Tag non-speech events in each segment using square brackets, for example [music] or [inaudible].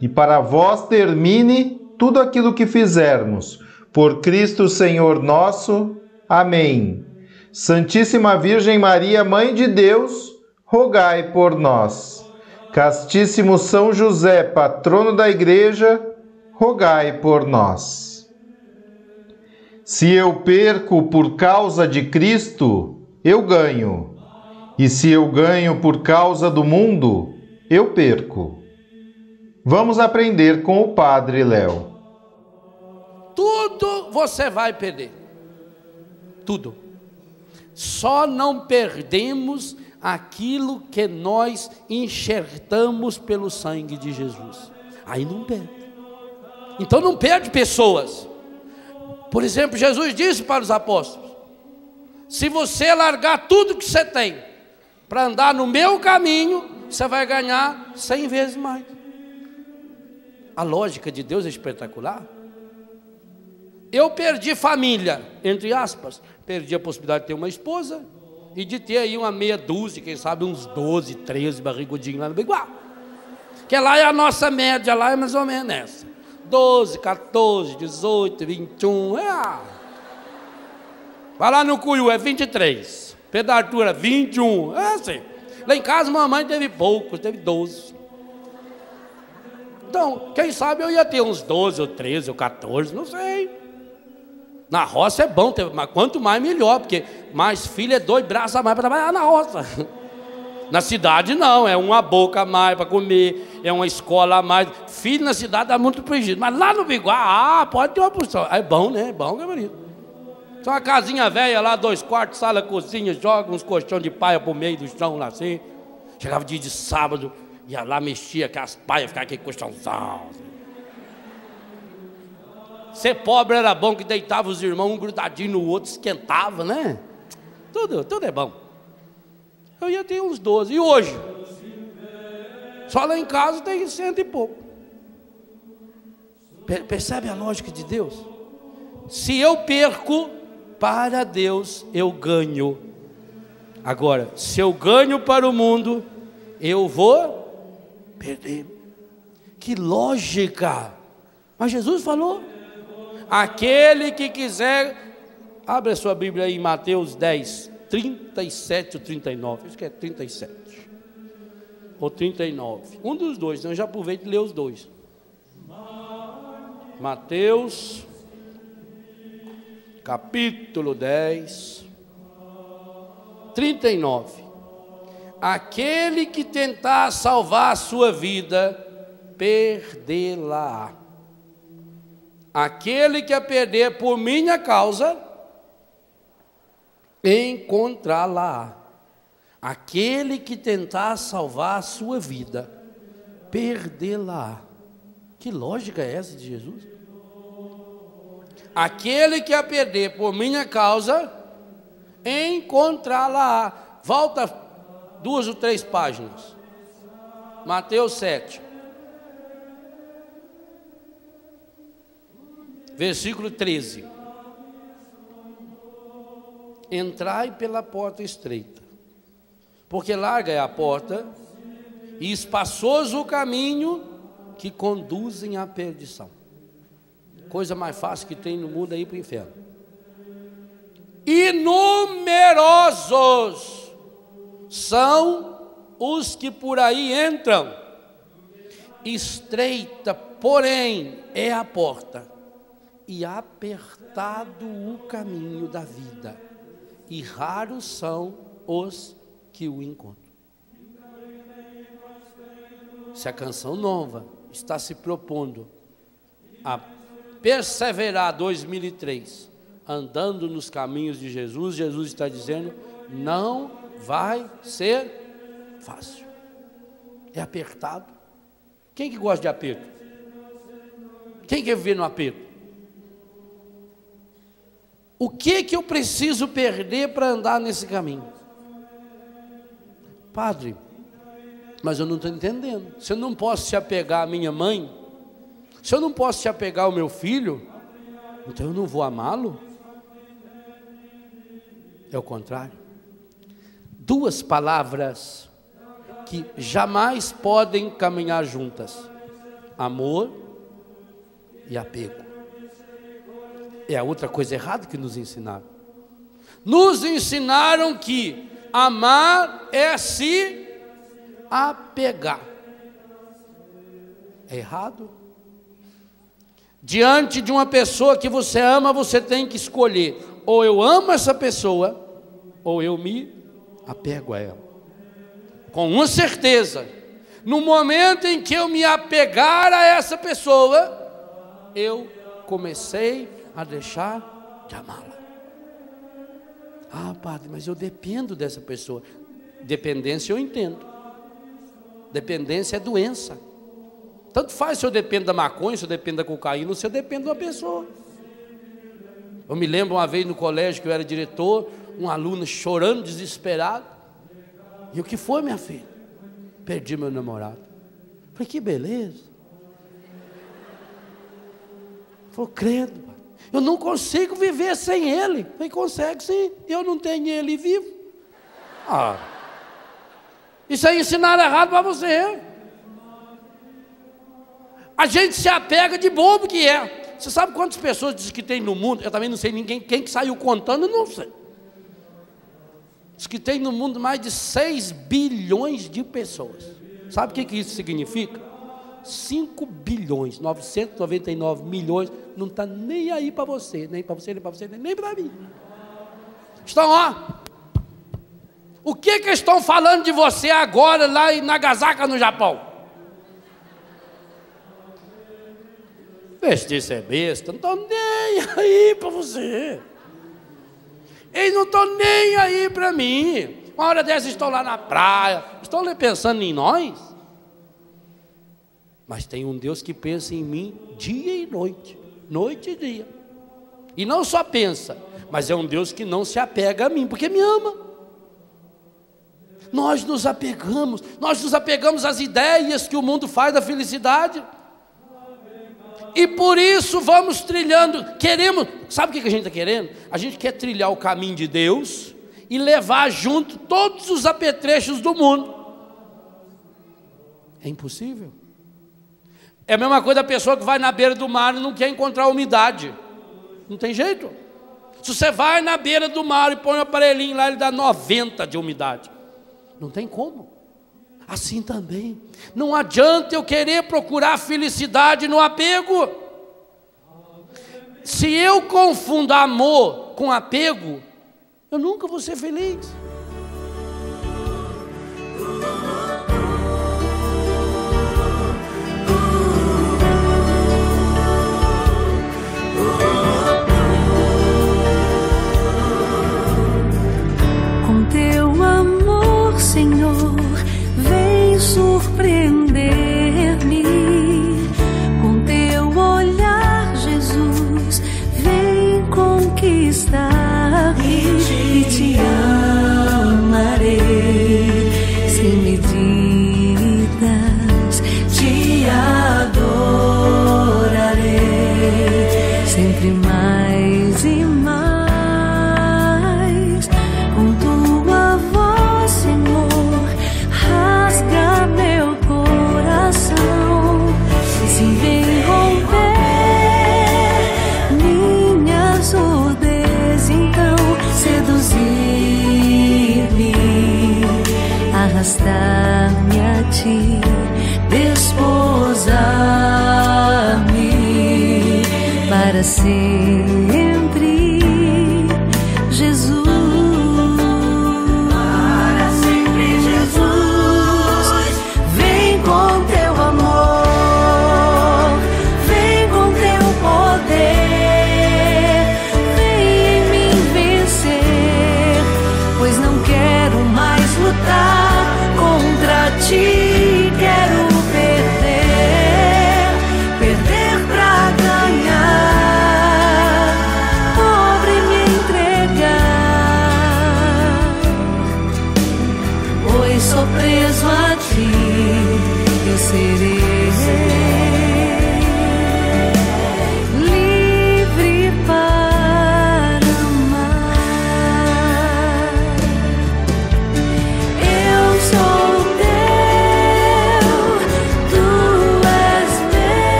e para vós termine tudo aquilo que fizermos. Por Cristo Senhor nosso. Amém. Santíssima Virgem Maria, Mãe de Deus, rogai por nós. Castíssimo São José, patrono da Igreja, rogai por nós. Se eu perco por causa de Cristo, eu ganho. E se eu ganho por causa do mundo, eu perco. Vamos aprender com o Padre Léo. Tudo você vai perder. Tudo. Só não perdemos aquilo que nós enxertamos pelo sangue de Jesus. Aí não perde. Então não perde pessoas. Por exemplo, Jesus disse para os apóstolos: se você largar tudo que você tem para andar no meu caminho, você vai ganhar cem vezes mais. A lógica de Deus é espetacular. Eu perdi família, entre aspas, perdi a possibilidade de ter uma esposa e de ter aí uma meia dúzia, quem sabe uns 12, 13 barrigudinhos lá no Biguá. Que lá é a nossa média, lá é mais ou menos essa. 12, 14, 18, 21, é. Vai lá no Cuiu, é 23. Pedro Arthur, 21, é assim. Lá em casa, mamãe teve poucos, teve 12. Então, quem sabe eu ia ter uns 12 ou 13 ou 14, não sei. Na roça é bom, ter, mas quanto mais melhor, porque mais filho é dois braços a mais para trabalhar na roça. [laughs] Na cidade não, é uma boca a mais para comer, é uma escola a mais. Filho na cidade dá muito prejuízo, mas lá no Biguá, ah, pode ter uma porção. É bom, né? É bom, é bonito. Só uma casinha velha lá, dois quartos, sala, cozinha, joga uns colchão de paia pro meio do chão lá assim. Chegava dia de sábado, Ia lá, mexia aquelas paias, ficava aquele colchãozão. Ser pobre era bom que deitava os irmãos um grudadinho no outro, esquentava, né? Tudo, tudo é bom. Eu ia ter uns 12. E hoje? Só lá em casa tem cento e pouco. Percebe a lógica de Deus? Se eu perco, para Deus eu ganho. Agora, se eu ganho para o mundo, eu vou perder. Que lógica! Mas Jesus falou: aquele que quiser, abre a sua Bíblia aí em Mateus 10, 37 ou 39, acho que é 37 ou 39, um dos dois, então já aproveito e ler os dois. Mateus, capítulo 10, 39 aquele que tentar salvar a sua vida, perdê-la. Aquele que a perder por minha causa, encontrá-la. Aquele que tentar salvar a sua vida, perdê-la. Que lógica é essa de Jesus? Aquele que a perder por minha causa, encontrá-la. Volta duas ou três páginas. Mateus 7. Versículo 13. Entrai pela porta estreita, porque larga é a porta e espaçoso o caminho que conduzem à perdição. Coisa mais fácil que tem no mundo aí para o inferno. E numerosos são os que por aí entram. Estreita, porém, é a porta, e apertado o caminho da vida, e raros são os que o encontram. Se a canção nova está se propondo a perseverar 2003, andando nos caminhos de Jesus, Jesus está dizendo: não vai ser fácil. É apertado. Quem que gosta de aperto? Quem quer viver no aperto? O que que eu preciso perder para andar nesse caminho? Padre, mas eu não estou entendendo. Se eu não posso se apegar à minha mãe, se eu não posso se apegar ao meu filho, então eu não vou amá-lo? É o contrário. Duas palavras que jamais podem caminhar juntas: amor e apego é a outra coisa errada que nos ensinaram. Nos ensinaram que amar é se apegar. É errado. Diante de uma pessoa que você ama, você tem que escolher: ou eu amo essa pessoa, ou eu me apego a ela. Com uma certeza, no momento em que eu me apegar a essa pessoa, eu comecei a deixar de amá-la. Ah, padre, mas eu dependo dessa pessoa. Dependência eu entendo. Dependência é doença. Tanto faz se eu dependo da maconha, se eu dependo da cocaína, se eu dependo de uma pessoa. Eu me lembro uma vez no colégio que eu era diretor, um aluno chorando, desesperado. E o que foi, minha filha? Perdi meu namorado. Falei, que beleza. Falou, credo. Eu não consigo viver sem ele. Ele consegue sim. Eu não tenho ele vivo. Ah. Isso aí ensinaram errado para você. A gente se apega de bobo que é. Você sabe quantas pessoas diz que tem no mundo? Eu também não sei ninguém, quem que saiu contando, não sei. Diz que tem no mundo mais de 6 bilhões de pessoas. Sabe o que, que isso significa? 5 bilhões, 999 milhões, não está nem aí para você, nem para você, nem para você, nem para mim. Estão lá. O que que estão falando de você agora lá em Nagasaki, no Japão? Bestice é besta, não estão nem aí para você. Eles não estão nem aí para mim. Uma hora dessa estão lá na praia, estão pensando em nós. Mas tem um Deus que pensa em mim dia e noite, noite e dia. E não só pensa, mas é um Deus que não se apega a mim, porque me ama. Nós nos apegamos, nós nos apegamos às ideias que o mundo faz da felicidade. E por isso vamos trilhando, queremos, sabe o que a gente está querendo? A gente quer trilhar o caminho de Deus e levar junto todos os apetrechos do mundo. É impossível. É a mesma coisa da pessoa que vai na beira do mar e não quer encontrar umidade. Não tem jeito. Se você vai na beira do mar e põe um aparelhinho lá, ele dá 90 de umidade. Não tem como. Assim também. Não adianta eu querer procurar felicidade no apego. Se eu confundo amor com apego, eu nunca vou ser feliz. surpreender.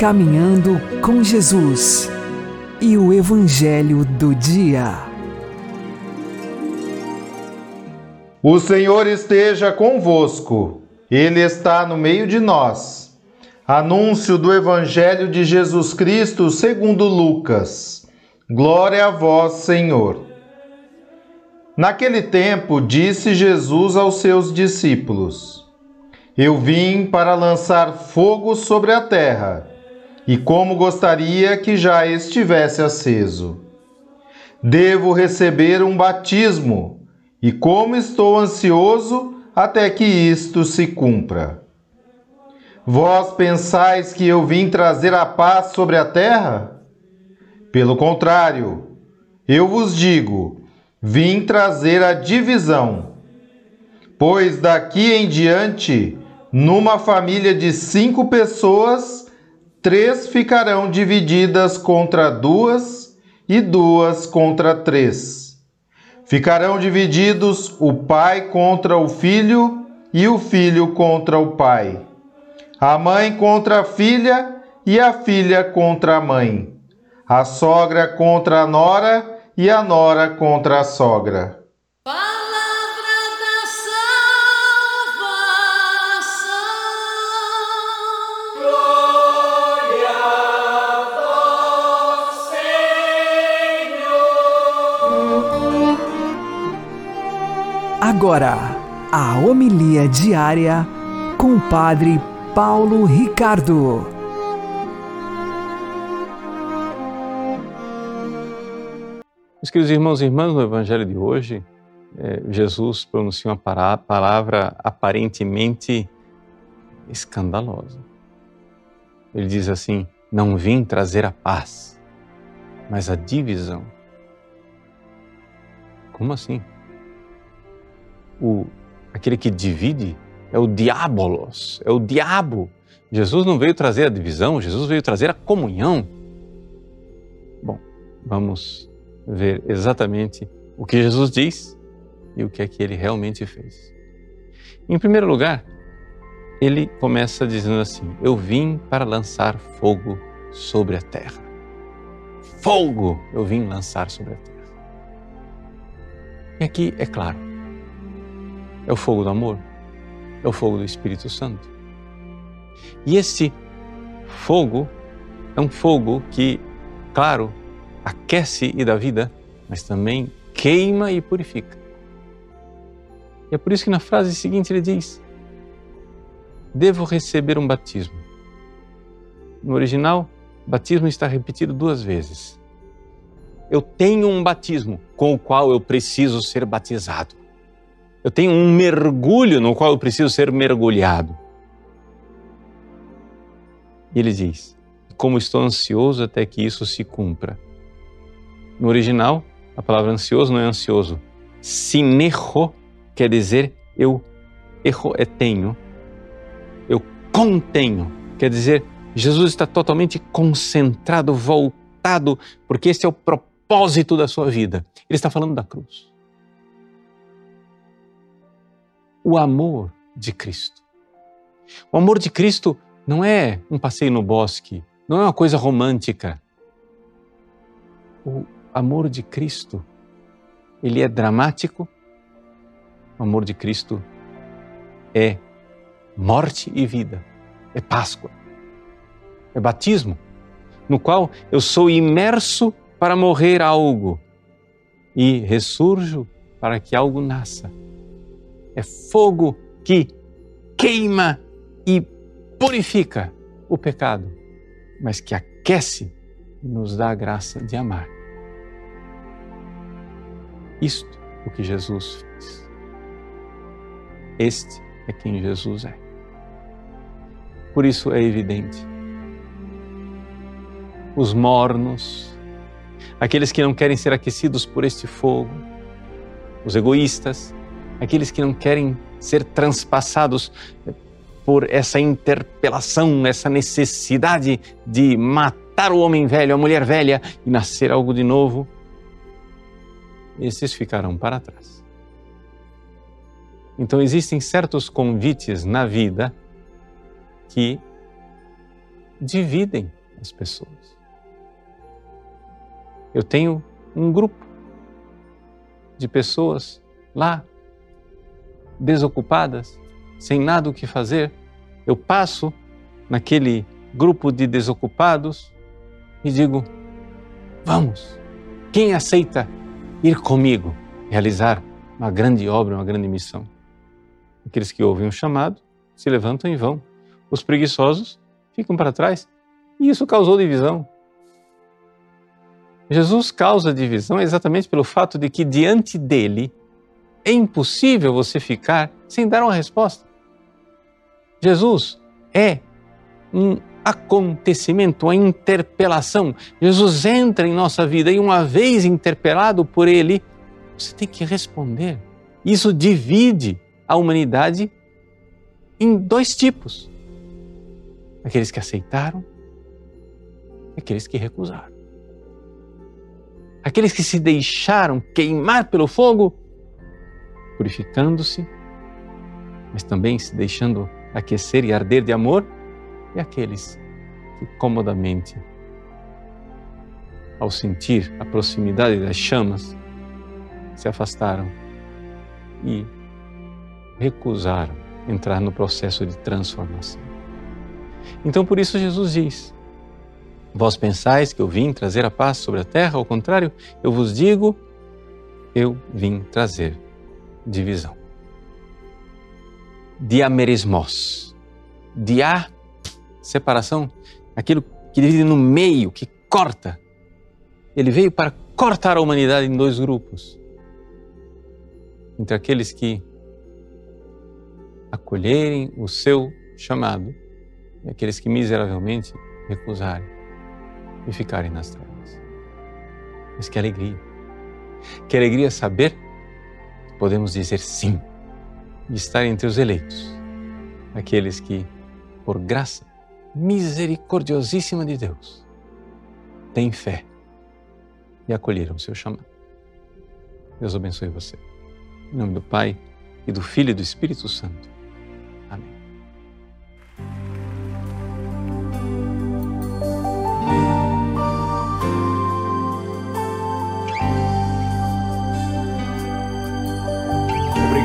Caminhando com Jesus e o Evangelho do Dia. O Senhor esteja convosco, Ele está no meio de nós. Anúncio do Evangelho de Jesus Cristo segundo Lucas. Glória a vós, Senhor. Naquele tempo, disse Jesus aos seus discípulos: Eu vim para lançar fogo sobre a terra e como gostaria que já estivesse aceso. Devo receber um batismo, e como estou ansioso até que isto se cumpra. Vós pensais que eu vim trazer a paz sobre a terra? Pelo contrário, eu vos digo, vim trazer a divisão. Pois daqui em diante, numa família de cinco pessoas, três ficarão divididas contra duas e duas contra três. Ficarão divididos o pai contra o filho e o filho contra o pai, a mãe contra a filha e a filha contra a mãe, a sogra contra a nora e a nora contra a sogra. Agora a homilia diária com o Padre Paulo Ricardo. Meus queridos irmãos e irmãs, no Evangelho de hoje, é, Jesus pronuncia uma palavra aparentemente escandalosa. Ele diz assim: Não vim trazer a paz, mas a divisão. Como assim? O, aquele que divide é o diabolos, é o diabo. Jesus não veio trazer a divisão, Jesus veio trazer a comunhão. Bom, vamos ver exatamente o que Jesus diz e o que é que ele realmente fez. Em primeiro lugar, ele começa dizendo assim: Eu vim para lançar fogo sobre a terra. Fogo eu vim lançar sobre a terra. E aqui é claro, é o fogo do amor, é o fogo do Espírito Santo. E esse fogo é um fogo que, claro, aquece e dá vida, mas também queima e purifica. E é por isso que na frase seguinte ele diz: Devo receber um batismo. No original, batismo está repetido duas vezes. Eu tenho um batismo com o qual eu preciso ser batizado. Eu tenho um mergulho no qual eu preciso ser mergulhado. E ele diz: Como estou ansioso até que isso se cumpra. No original, a palavra ansioso não é ansioso. Sinerro quer dizer eu erro é tenho. Eu contenho. Quer dizer, Jesus está totalmente concentrado, voltado, porque esse é o propósito da sua vida. Ele está falando da cruz. O amor de Cristo. O amor de Cristo não é um passeio no bosque, não é uma coisa romântica. O amor de Cristo, ele é dramático. O amor de Cristo é morte e vida, é Páscoa, é batismo, no qual eu sou imerso para morrer algo e ressurjo para que algo nasça. É fogo que queima e purifica o pecado, mas que aquece e nos dá a graça de amar. Isto o que Jesus fez. Este é quem Jesus é. Por isso é evidente. Os mornos, aqueles que não querem ser aquecidos por este fogo, os egoístas, aqueles que não querem ser transpassados por essa interpelação, essa necessidade de matar o homem velho, a mulher velha e nascer algo de novo, esses ficarão para trás. Então, existem certos convites na vida que dividem as pessoas. Eu tenho um grupo de pessoas lá, desocupadas, sem nada o que fazer. Eu passo naquele grupo de desocupados e digo: vamos, quem aceita ir comigo realizar uma grande obra, uma grande missão. Aqueles que ouvem o chamado se levantam e vão. Os preguiçosos ficam para trás. E isso causou divisão. Jesus causa divisão exatamente pelo fato de que diante dele é impossível você ficar sem dar uma resposta. Jesus é um acontecimento, a interpelação. Jesus entra em nossa vida e, uma vez interpelado por Ele, você tem que responder. Isso divide a humanidade em dois tipos: aqueles que aceitaram e aqueles que recusaram. Aqueles que se deixaram queimar pelo fogo, purificando-se, mas também se deixando aquecer e arder de amor e aqueles que comodamente, ao sentir a proximidade das chamas, se afastaram e recusaram entrar no processo de transformação. Então, por isso, Jesus diz: Vós pensais que eu vim trazer a paz sobre a terra, ao contrário, eu vos digo, eu vim trazer divisão. diamerismos. Dia, separação, aquilo que divide no meio, que corta. Ele veio para cortar a humanidade em dois grupos. Entre aqueles que acolherem o seu chamado e aqueles que miseravelmente recusarem e ficarem nas trevas. Mas que alegria! Que alegria saber podemos dizer sim e estar entre os eleitos, aqueles que, por graça misericordiosíssima de Deus, têm fé e acolheram o seu chamado. Deus abençoe você. Em nome do Pai, e do Filho e do Espírito Santo.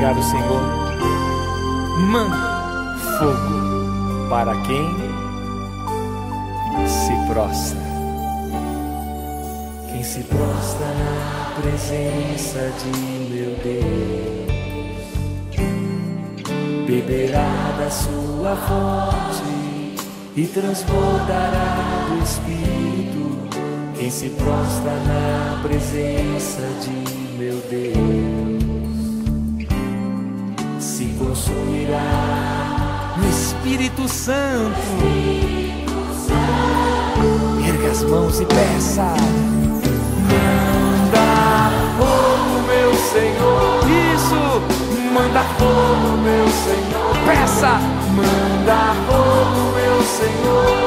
Obrigado, Senhor. Manda fogo para quem se prostra. Quem se prostra na presença de meu Deus, beberá da sua fonte e transbordará do Espírito. Quem se prostra na presença de meu Deus se consumirá no Espírito Santo. Erga as mãos e peça. Manda fogo, meu Senhor. Isso, manda fogo, meu Senhor. Peça. Manda fogo, meu Senhor.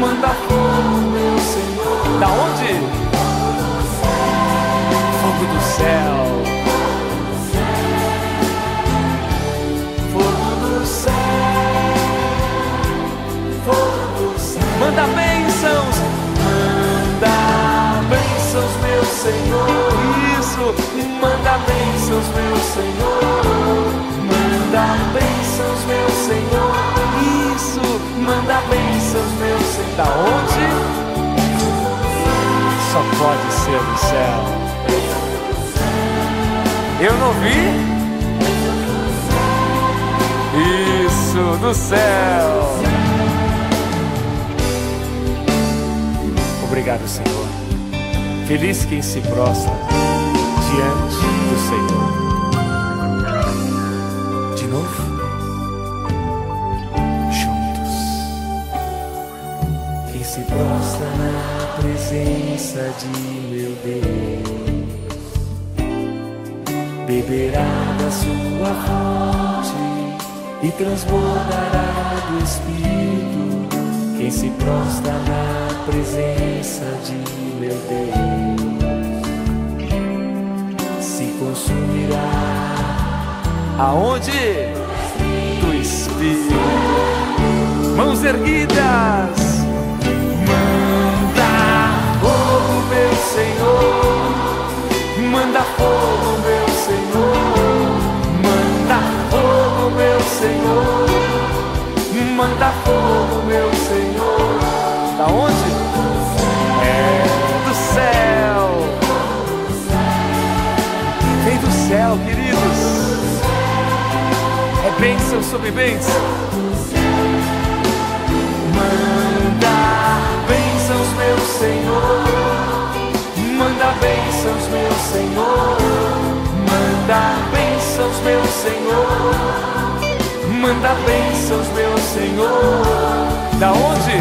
Manda fogo, meu Senhor. Da onde? Fogo do céu. Fogo Manda bênçãos. Manda bênçãos, meu Senhor. Isso. Manda bênçãos, meu Senhor. Manda bênçãos, meu Senhor. Isso. Manda bênçãos, meu Senhor. Da onde? Só pode ser do céu. Eu não vi? Isso, do céu. Obrigado, Senhor. Feliz quem se prostra diante do Senhor. De novo. Juntos. Quem se prostra na presença de meu Deus beberá da sua fonte e transbordará do Espírito. Quem se prostra na presença de meu Deus se consumirá. Aonde? Do Espírito. Mãos erguidas. Manda fogo, meu Senhor. Manda fogo, meu Senhor. Manda fogo, meu Senhor. Manda fogo, Sobre bênção. Manda bênçãos, meu Senhor. Manda bênçãos, meu Senhor. Manda bênçãos, meu Senhor. Manda bênçãos, meu Senhor. Da onde?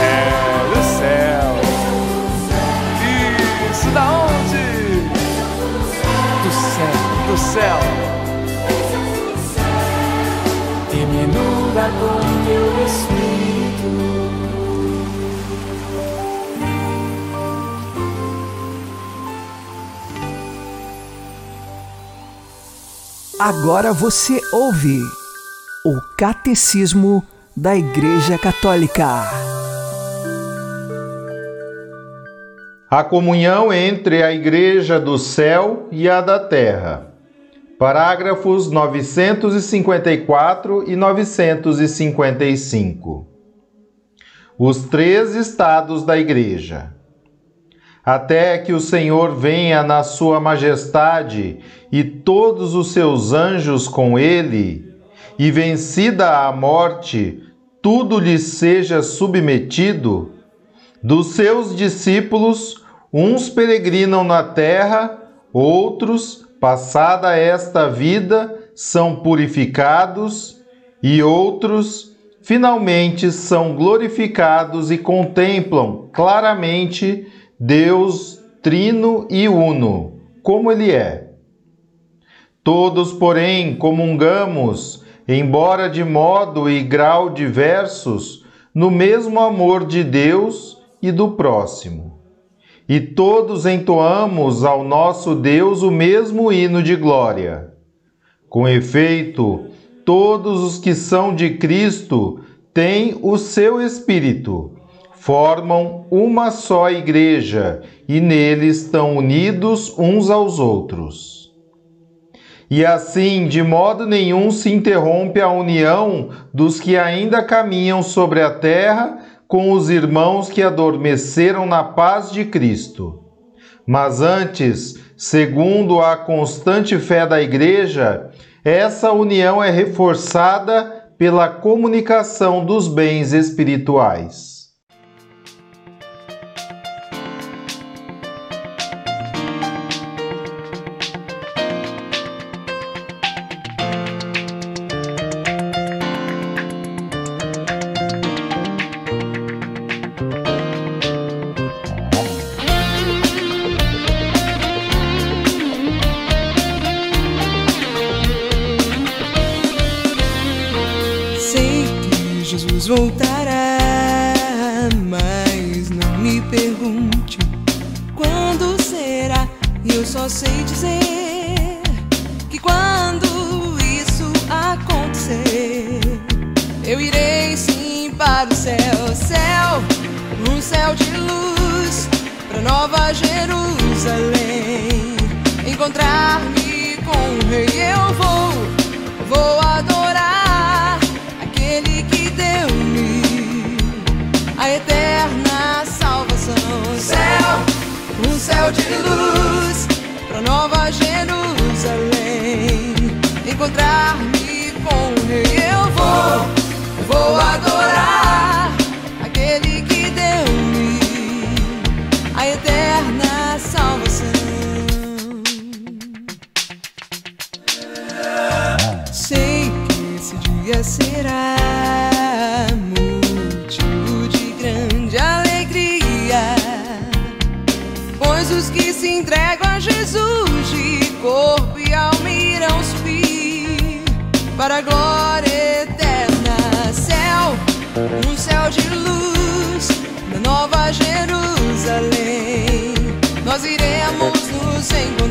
É do céu. Isso, da onde? Do céu, do céu. Com teu Espírito. Agora você ouve o Catecismo da Igreja Católica. A comunhão entre a Igreja do céu e a da terra. Parágrafos 954 e 955. Os três estados da Igreja. até que o Senhor venha na sua majestade e todos os seus anjos com ele, e vencida a morte, tudo lhe seja submetido? Dos seus discípulos, uns peregrinam na terra, outros, passada esta vida, são purificados, e outros, finalmente, são glorificados e contemplam claramente Deus trino e uno, como Ele é. Todos, porém, comungamos, embora de modo e grau diversos, no mesmo amor de Deus e do próximo. E todos entoamos ao nosso Deus o mesmo hino de glória. Com efeito, todos os que são de Cristo têm o seu Espírito formam uma só igreja e neles estão unidos uns aos outros. E assim, de modo nenhum se interrompe a união dos que ainda caminham sobre a terra com os irmãos que adormeceram na paz de Cristo. Mas antes, segundo a constante fé da Igreja, essa união é reforçada pela comunicação dos bens espirituais.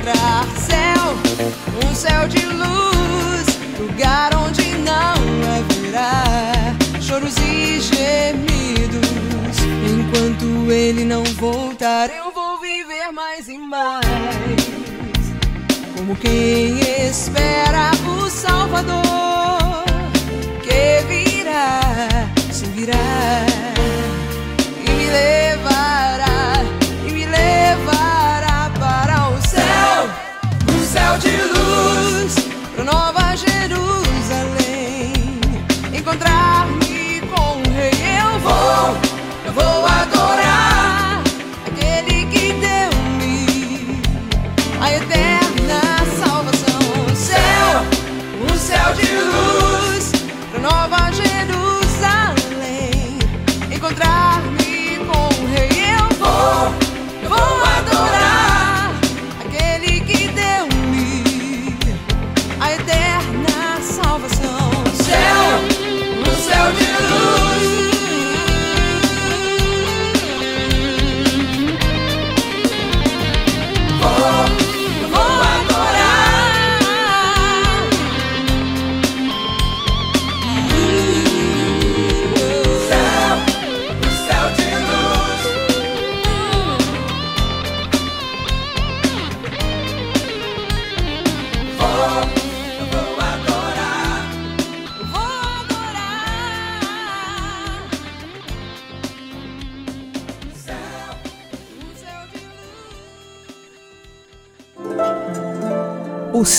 Encontrar. Céu, um céu de luz, lugar onde não haverá choros e gemidos. Enquanto ele não voltar, eu viver mais e mais. Como quem espera o Salvador o céu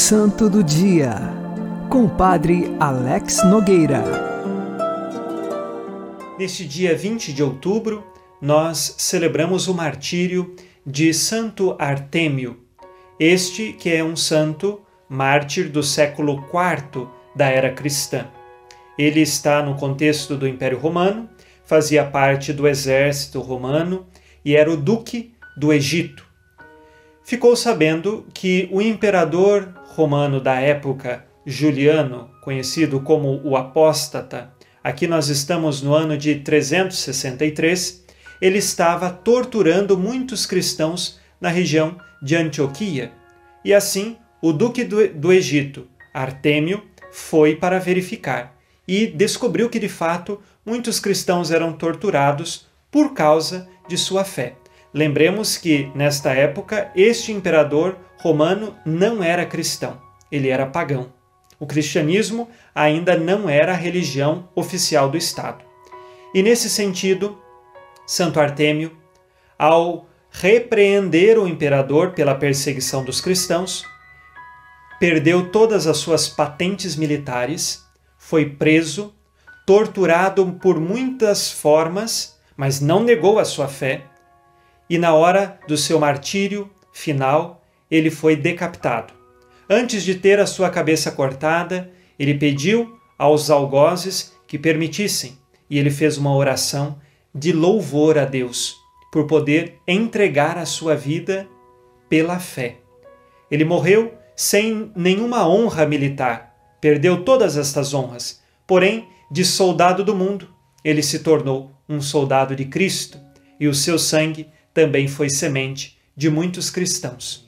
Santo do Dia, com o Padre Alex Nogueira. Neste dia 20 de outubro, nós celebramos o martírio de Santo Artêmio, este que é um santo mártir do século IV da era cristã. Ele está no contexto do Império Romano, fazia parte do exército romano e era o duque do Egito. Ficou sabendo que o imperador romano da época, Juliano, conhecido como o Apóstata, aqui nós estamos no ano de 363, ele estava torturando muitos cristãos na região de Antioquia. E assim, o duque do, do Egito, Artêmio, foi para verificar e descobriu que de fato muitos cristãos eram torturados por causa de sua fé. Lembremos que, nesta época, este imperador romano não era cristão, ele era pagão. O cristianismo ainda não era a religião oficial do Estado. E nesse sentido, Santo Artêmio, ao repreender o imperador pela perseguição dos cristãos, perdeu todas as suas patentes militares, foi preso, torturado por muitas formas, mas não negou a sua fé, e na hora do seu martírio final, ele foi decapitado. Antes de ter a sua cabeça cortada, ele pediu aos algozes que permitissem, e ele fez uma oração de louvor a Deus por poder entregar a sua vida pela fé. Ele morreu sem nenhuma honra militar, perdeu todas estas honras, porém, de soldado do mundo, ele se tornou um soldado de Cristo e o seu sangue também foi semente de muitos cristãos.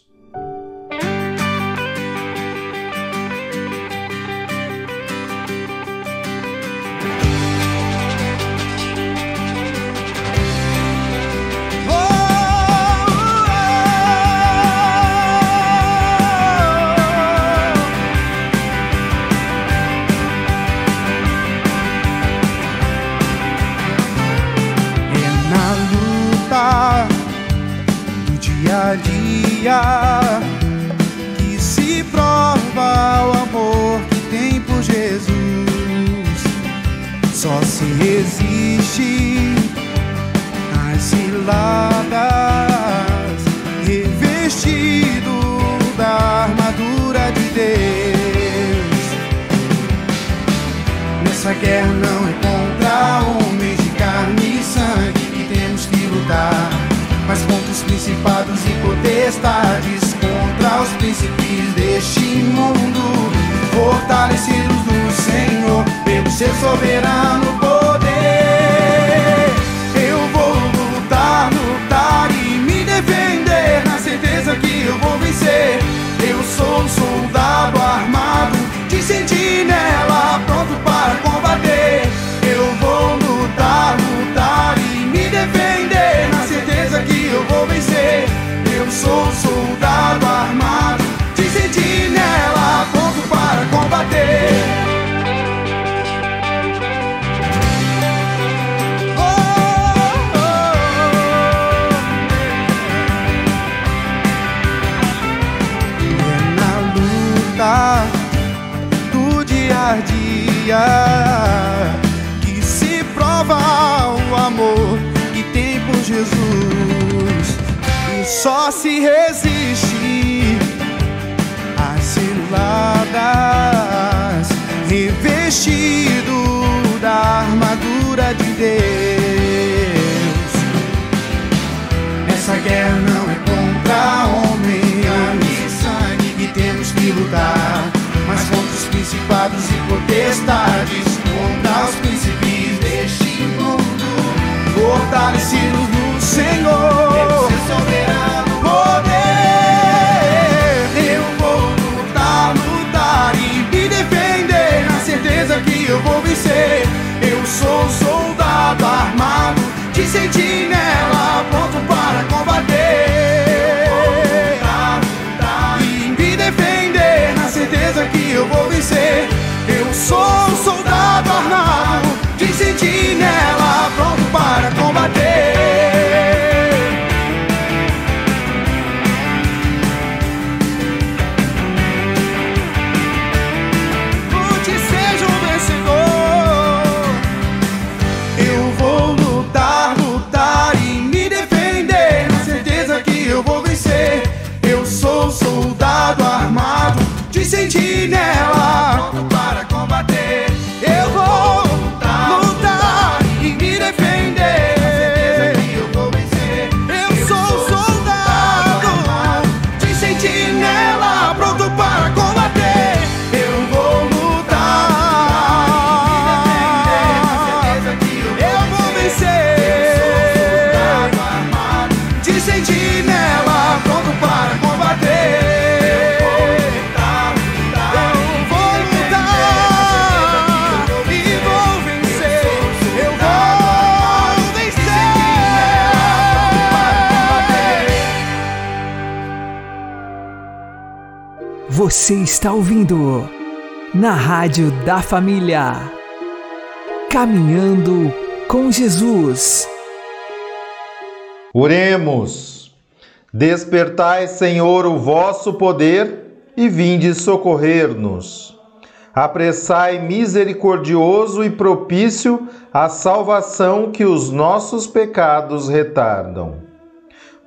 Que se prova o amor que tem por Jesus. Só se resiste às ciladas, revestido da armadura de Deus. Nessa guerra não é contra homens de carne e sangue que temos que lutar mas contra os principados e potestades, contra os príncipes deste mundo, fortalecidos no Senhor, pelo seu soberano que se prova o amor que tem por Jesus e só se resiste às ciladas revestido da armadura de Deus. Essa guerra não é contra homem e sangue que temos que lutar, principados e potestades, contra os príncipes deste mundo, fortalecidos no Senhor. Você está ouvindo na Rádio da Família. Caminhando com Jesus. Oremos. Despertai, Senhor, o vosso poder e vinde socorrer-nos. Apressai misericordioso e propício a salvação que os nossos pecados retardam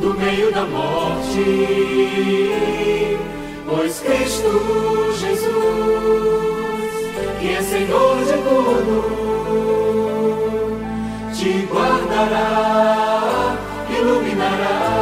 Do meio da morte, pois Cristo Jesus, que é Senhor de tudo, te guardará, iluminará.